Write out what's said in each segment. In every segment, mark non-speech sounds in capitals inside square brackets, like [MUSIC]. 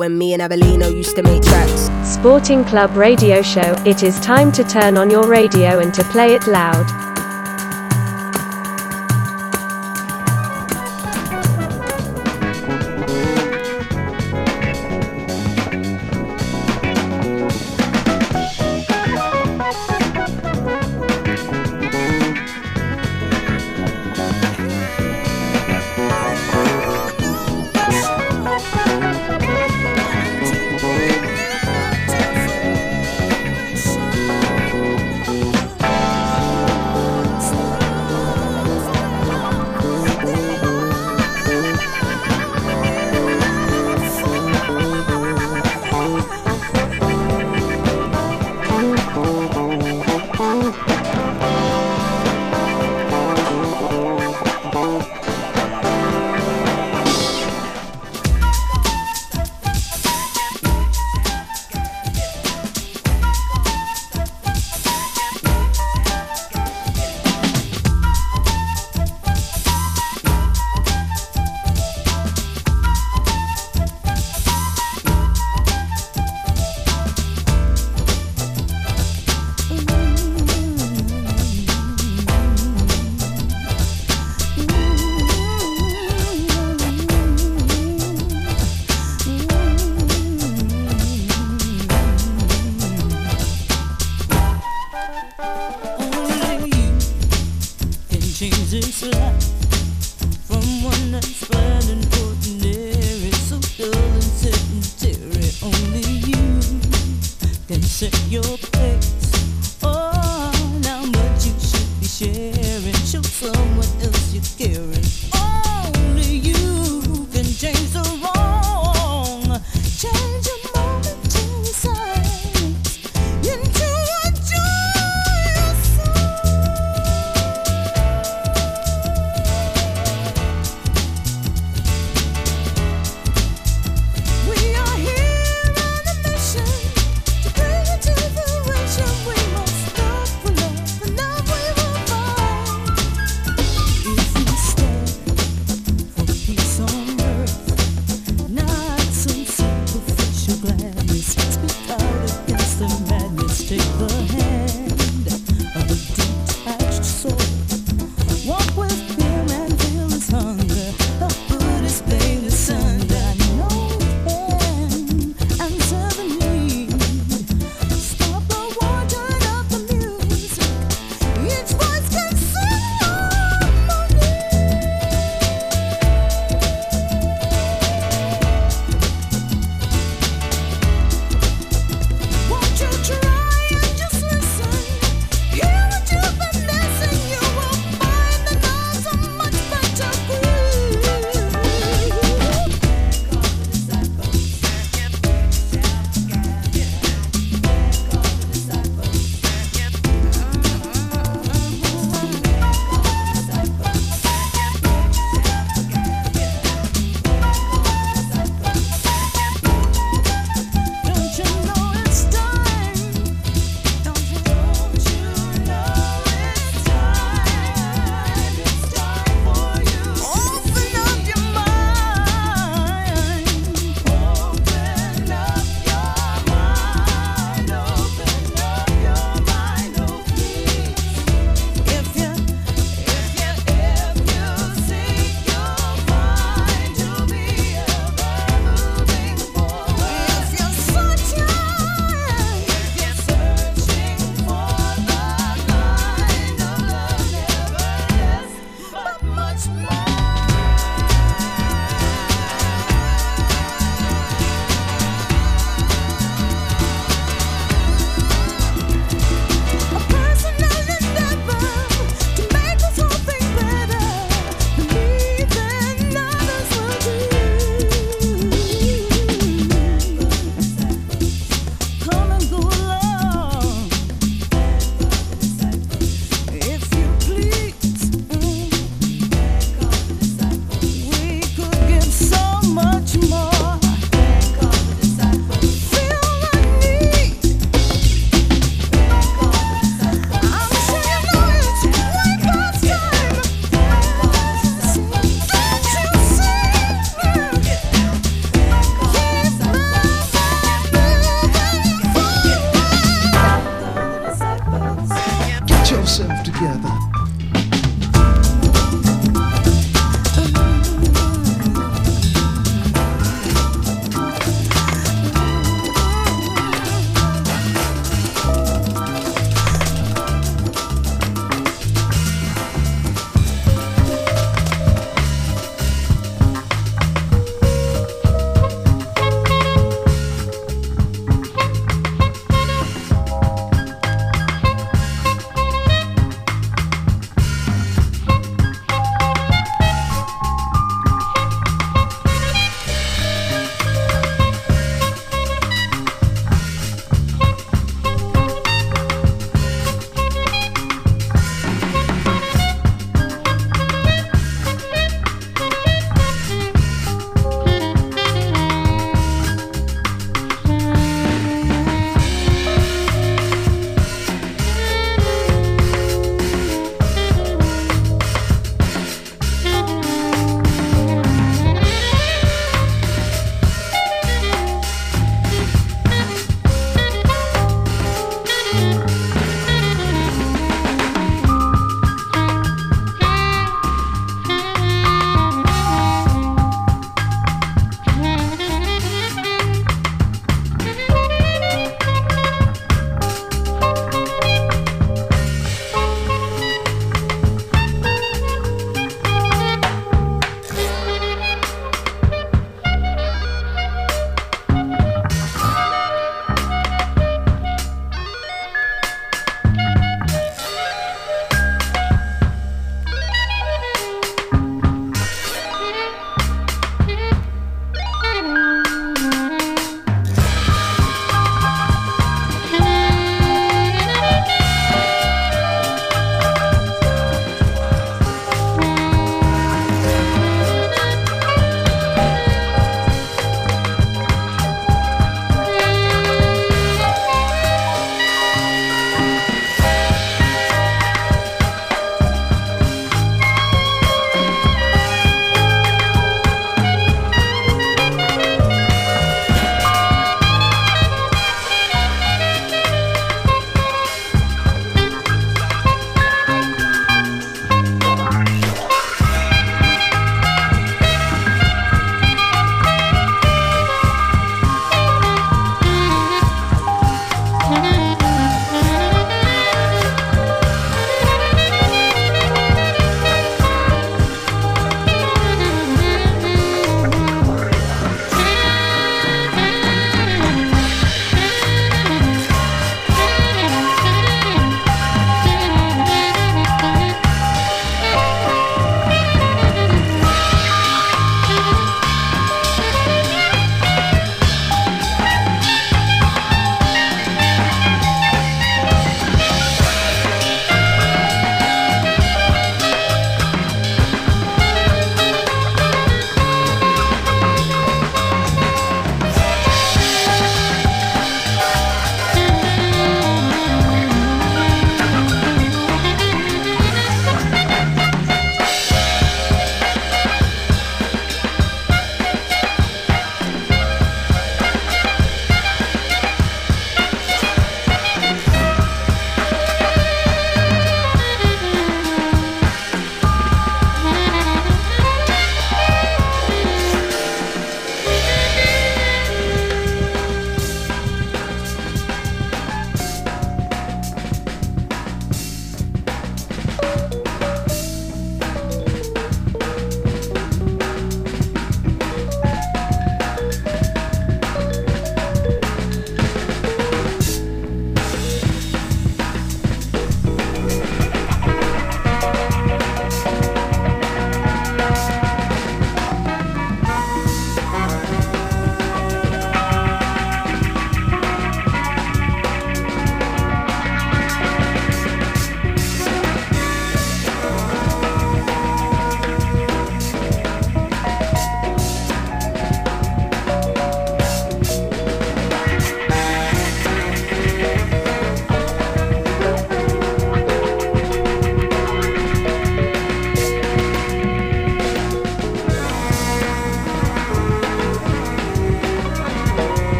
When me and Abelino used to make tracks. Sporting Club radio show. It is time to turn on your radio and to play it loud.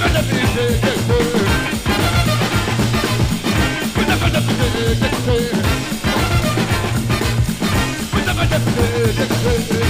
Hey, hey, hey.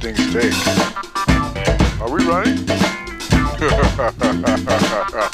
Are we running? [LAUGHS]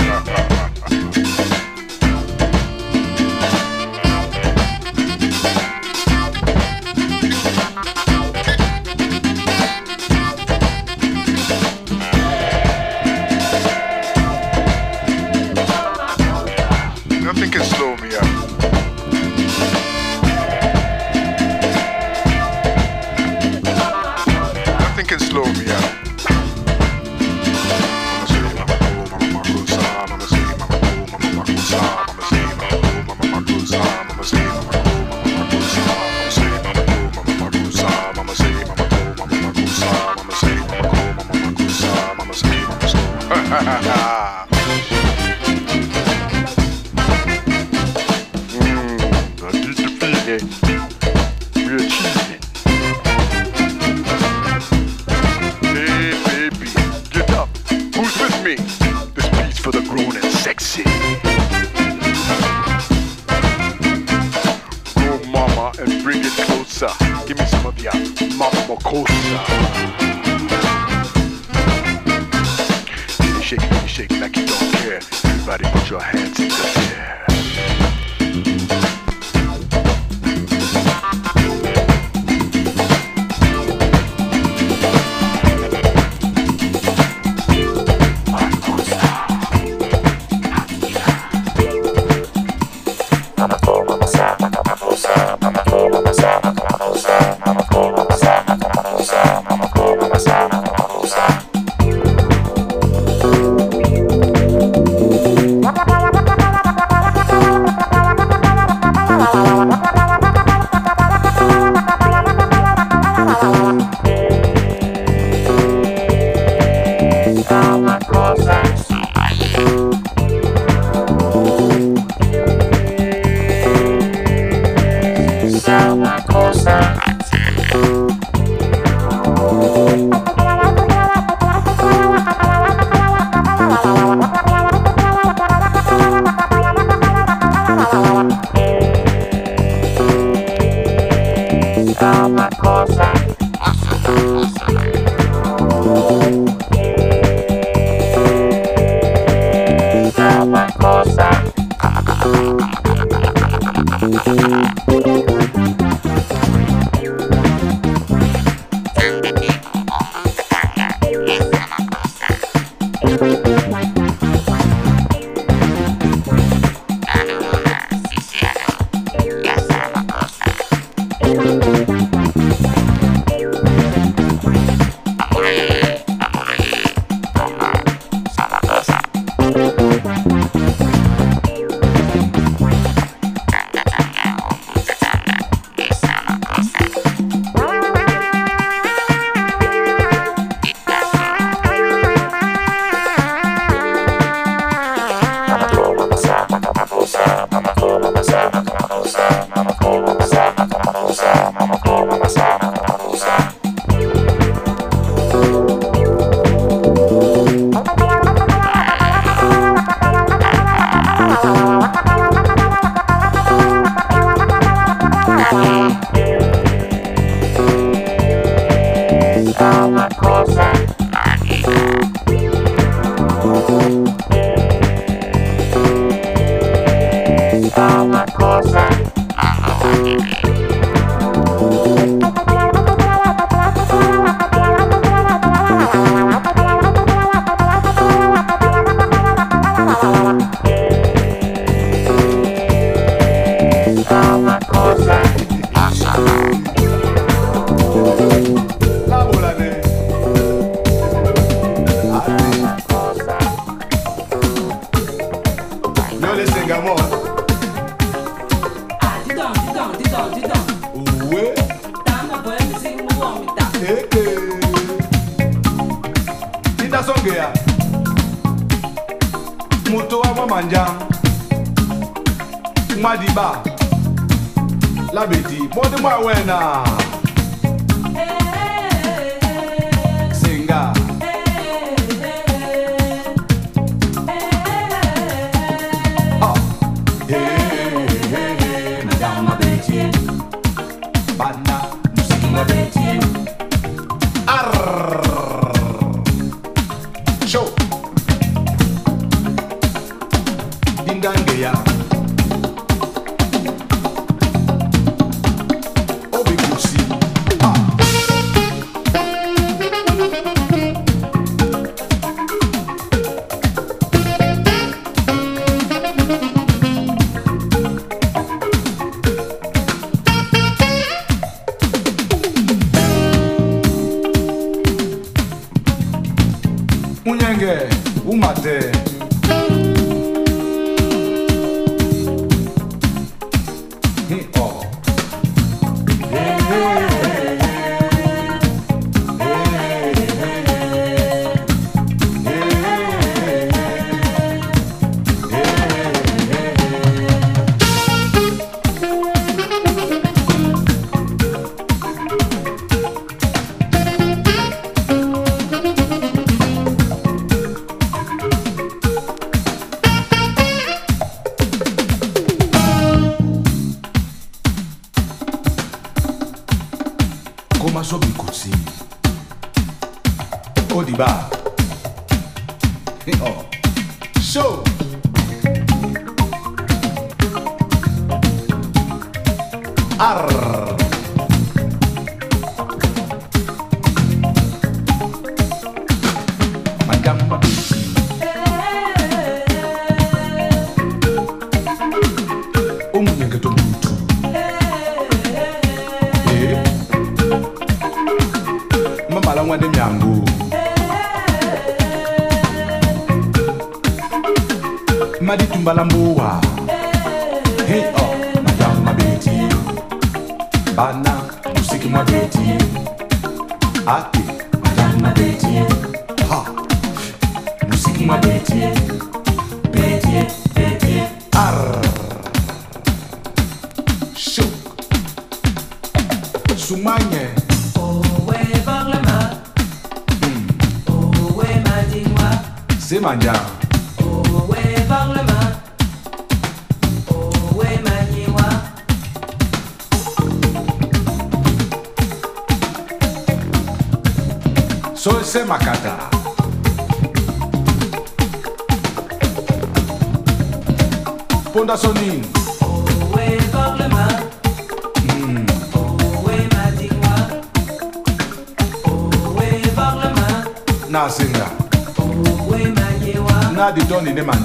Hi, oh.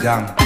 дам.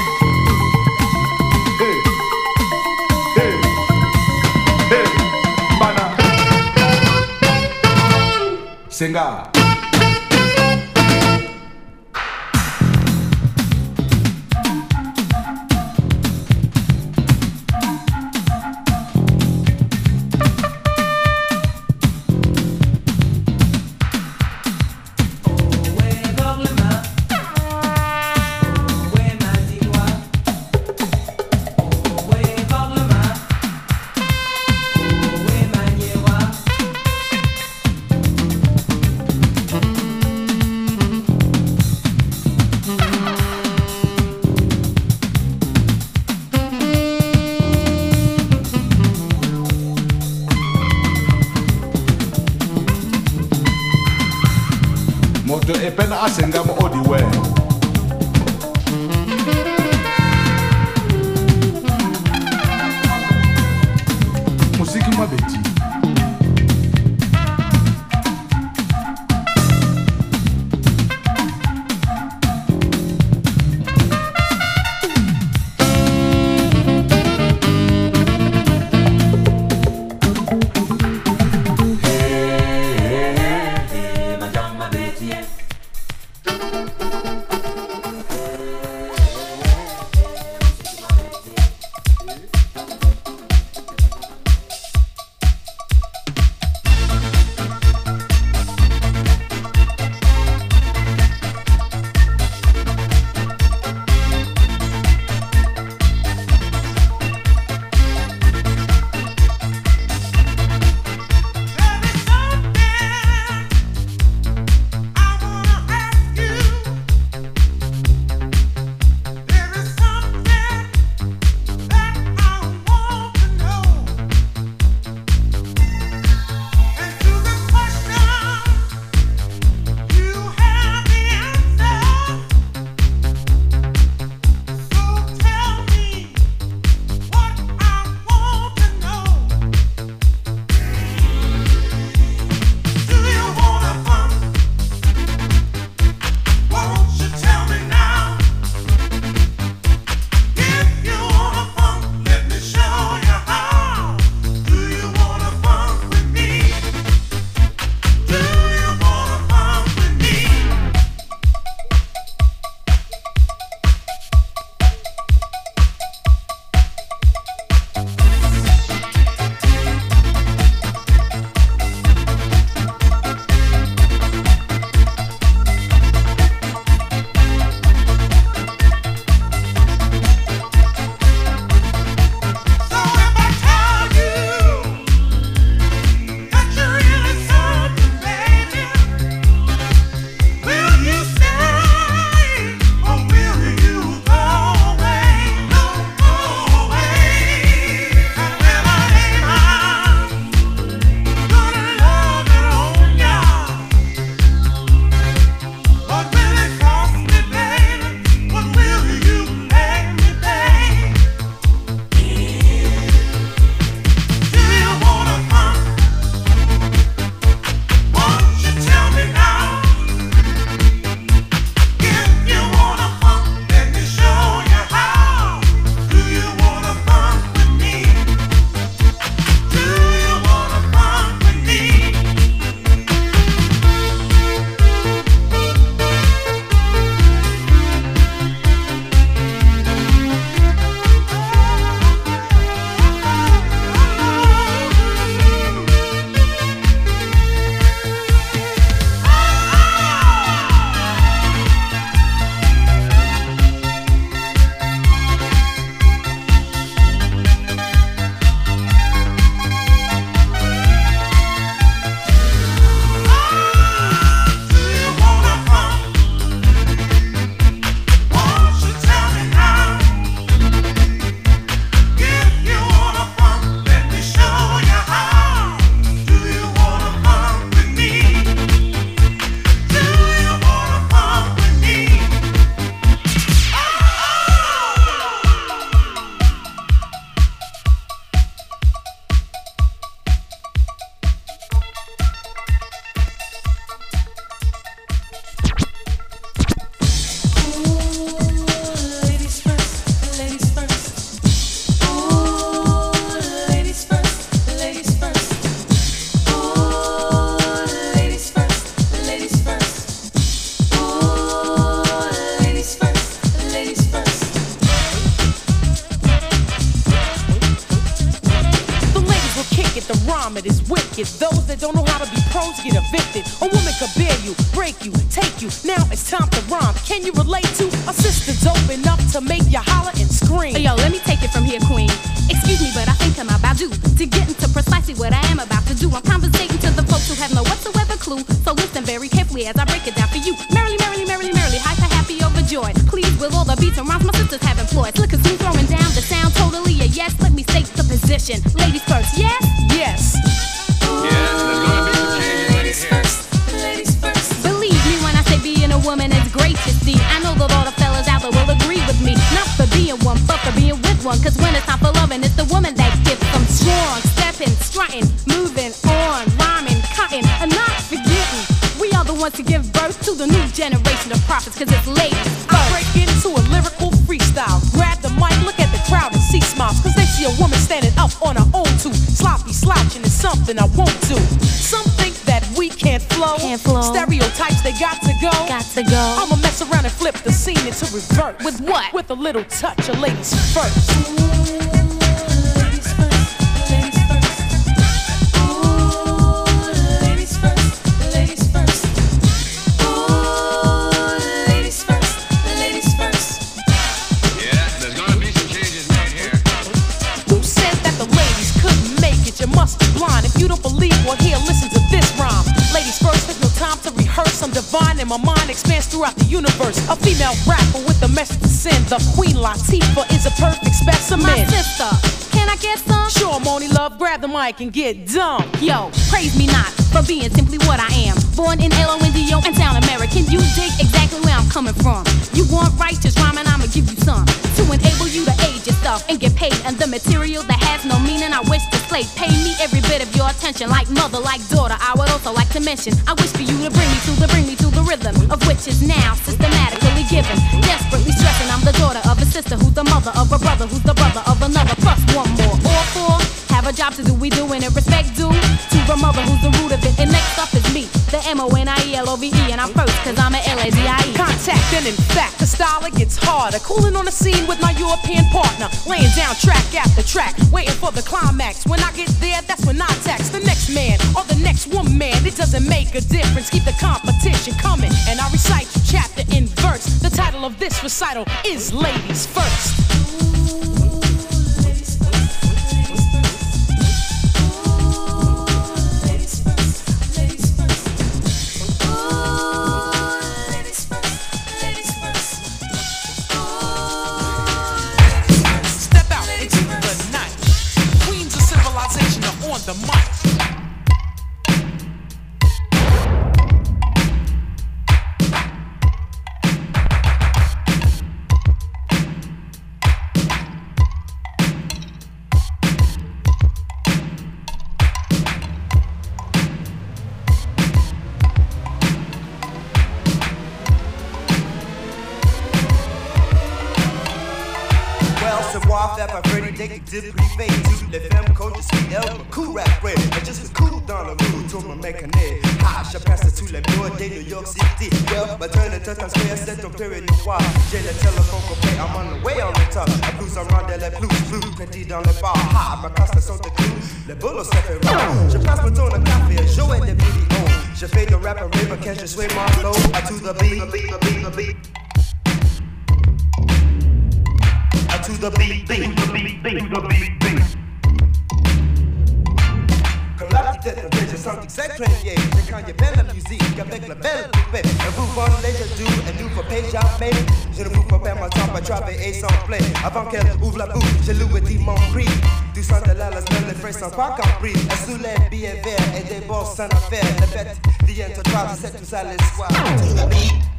Ben Assen, them all the way. Slouching is something I won't do. Some think that we can't flow. Can't flow. Stereotypes, they got to go. Got to go. I'ma mess around and flip the scene into reverse. With what? With a little touch of ladies first. My mind expands throughout the universe. A female rapper with a message to send. The Queen Latifah is a perfect specimen. My sister, can I get some? Sure, Monie Love, grab the mic and get dumb. Yo, praise me not for being simply what I am. Born in L-O-N-D-O and sound American. You dig exactly where I'm coming from. You want righteous rhyming, I'ma give you some. To enable you to age yourself and get paid. And the material that has no meaning, I wish to slay. Pay me every bit of your attention, like mother, like daughter. I would also like to mention, I wish for you to bring me to the, bring me to the rhythm, of which is now systematically given. Desperately stressing, I'm the daughter of a sister who's the mother of a brother who's the brother of another. Plus one job to do. We doing it respect due to the mother who's the root of it. And next up is me, the M O N I E L O V E, and I'm first cause I'm a L A Z I E. Contact and in fact, the style it gets harder. Cooling on the scene with my European partner, laying down track after track, waiting for the climax. When I get there, that's when I tax the next man or the next woman. It doesn't make a difference. Keep the competition coming, and I recite chapter in verse. The title of this recital is Ladies First. Période noir. J'ai le téléphone coupé, I'm on the way on the top. La blues rang les blues, blue, petit dans le bar. Ha, ma casse sont de clous, le boulot s'est fait rare Je passe mon tour de café, à jouer des vidéos. Je fais de rap à river, quand je suis mon flow À to the beat, the beat, the beat, the beat. To the beat, beat, the beat, beat, beat, beat. La petite tête, j'ai senti que vieille. C'est quand il y a belle la musique avec la belle poupée. Un je do, un nous faut payer jamais. Je ne vous pas perdre mon temps à travailler sans play. Avant qu'elle ouvre la bouche, je lui ai dit mon prix. Du centre de la las les frais sont pas compris. Elle soulève billets verts et des bosses sans affaire. Les bêtes viennent te trouver, c'est tout ça les. To the.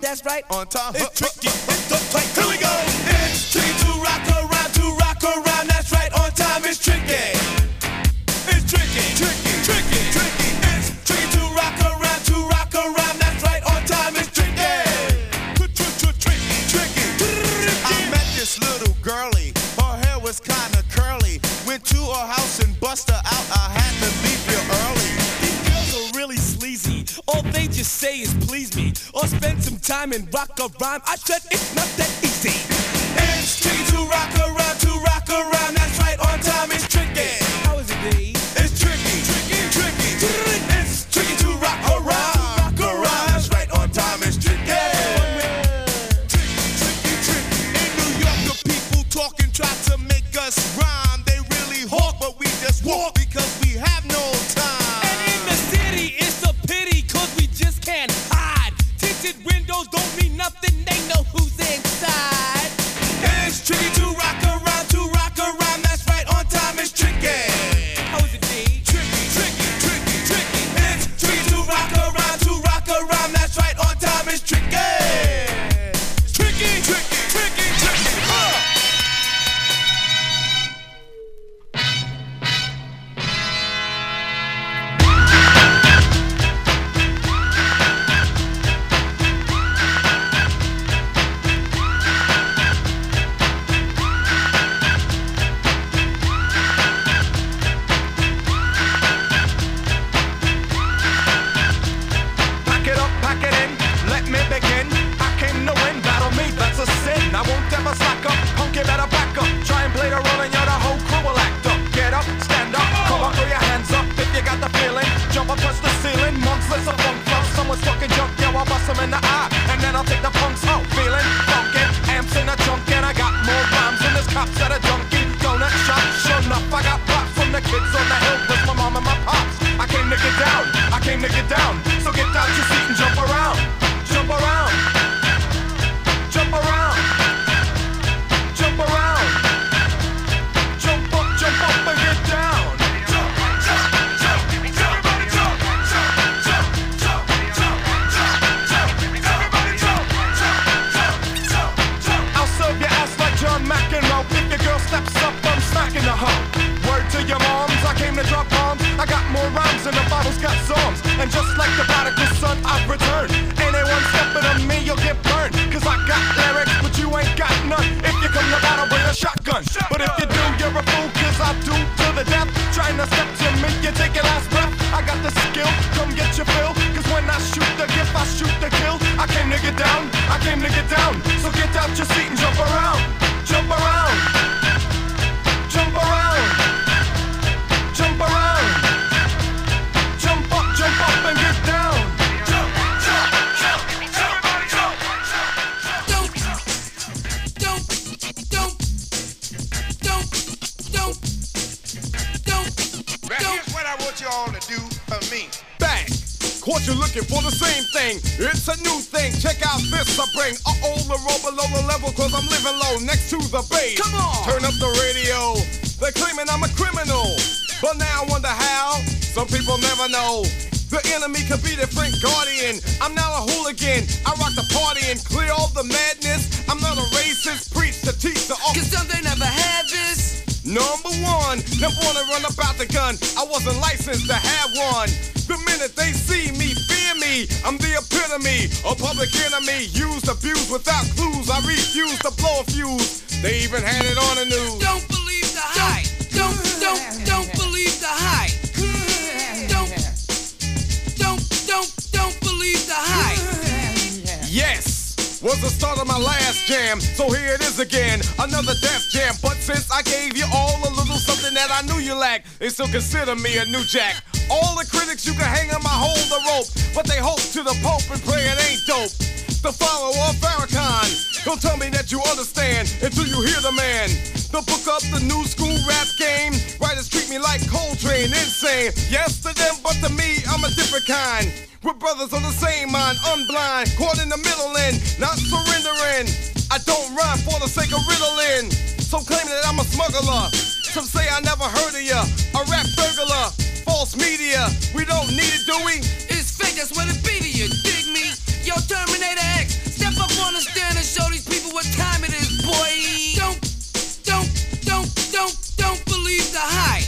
That's right. On time. It's tricky. time and rock a rhyme. I said it's not that easy. consider me a new jack. All the critics you can hang on my hold the rope, but they hope to the Pope and pray it ain't dope. The follower of Farrakhan, he'll tell me that you understand until you hear the man. The book up the new school rap game. Writers treat me like Coltrane, insane. Yes to them, but to me, I'm a different kind. We're brothers on the same mind, unblind, caught in the middle and not surrendering. I don't rhyme for the sake of riddling. So claiming that I'm a smuggler some say I never heard of ya. A rap burglar, false media. We don't need it, do we? It's fake, that's what it be to you. Dig me? Yo, Terminator X, step up on the stand and show these people what time it is, boy. Don't, don't, don't, don't, don't believe the hype.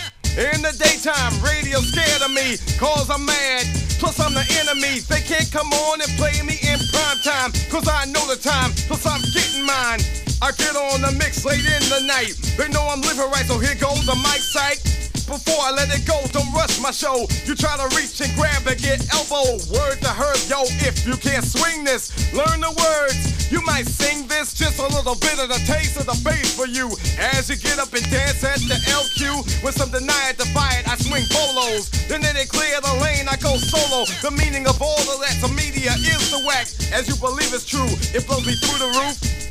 In the daytime, radio scared of me, cause I'm mad. Plus, I'm the enemy. They can't come on and play me in prime time, cause I know the time, plus I'm getting mine. I get on the mix late in the night. They know I'm living right, so here goes the mic sight. Before I let it go, don't rush my show. You try to reach and grab and get elbow. Word to her, yo, if you can't swing this, learn the words. You might sing this, just a little bit of the taste of the bass for you. As you get up and dance at the LQ, with some deny it, defy it, I swing polos. Then they clear the lane, I go solo. The meaning of all of that to media is the wax. As you believe it's true, it blows me through the roof.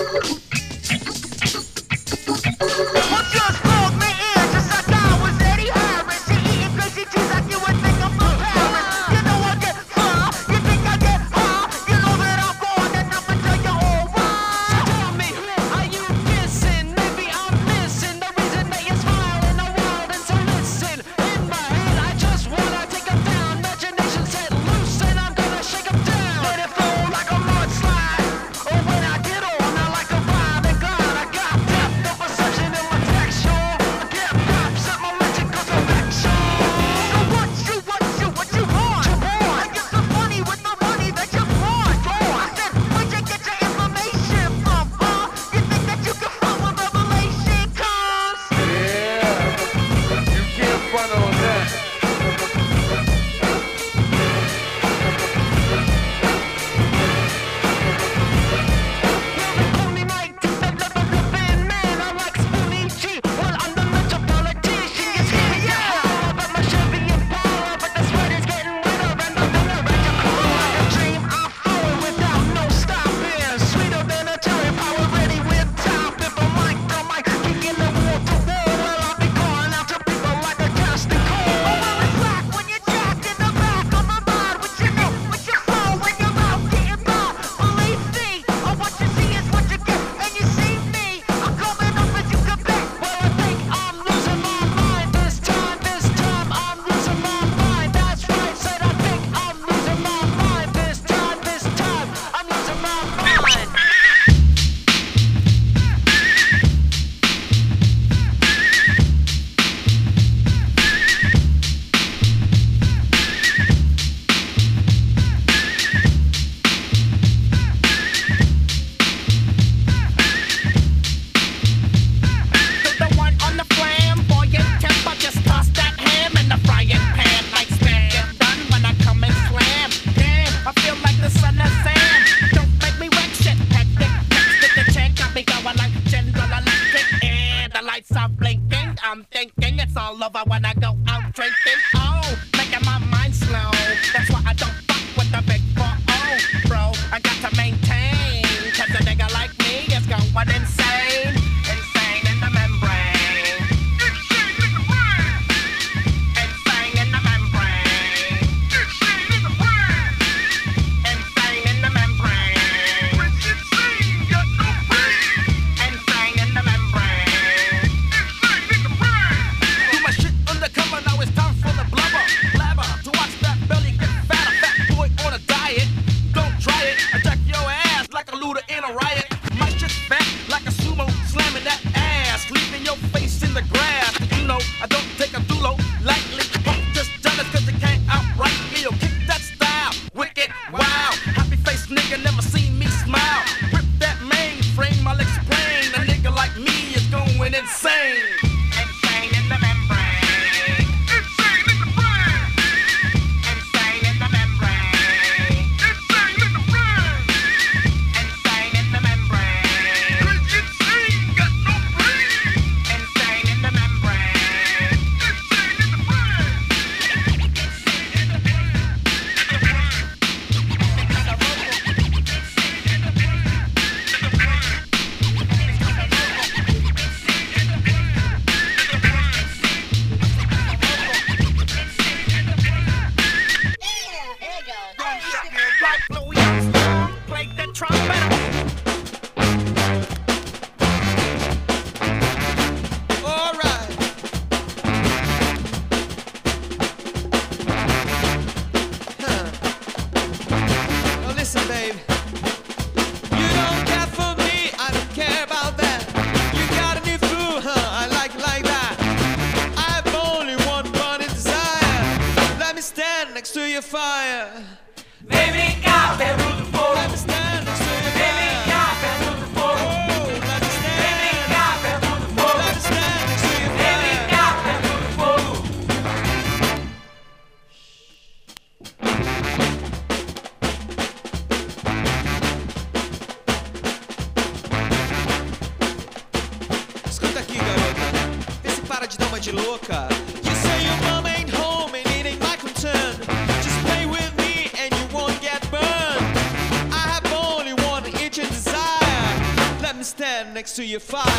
you. Fire.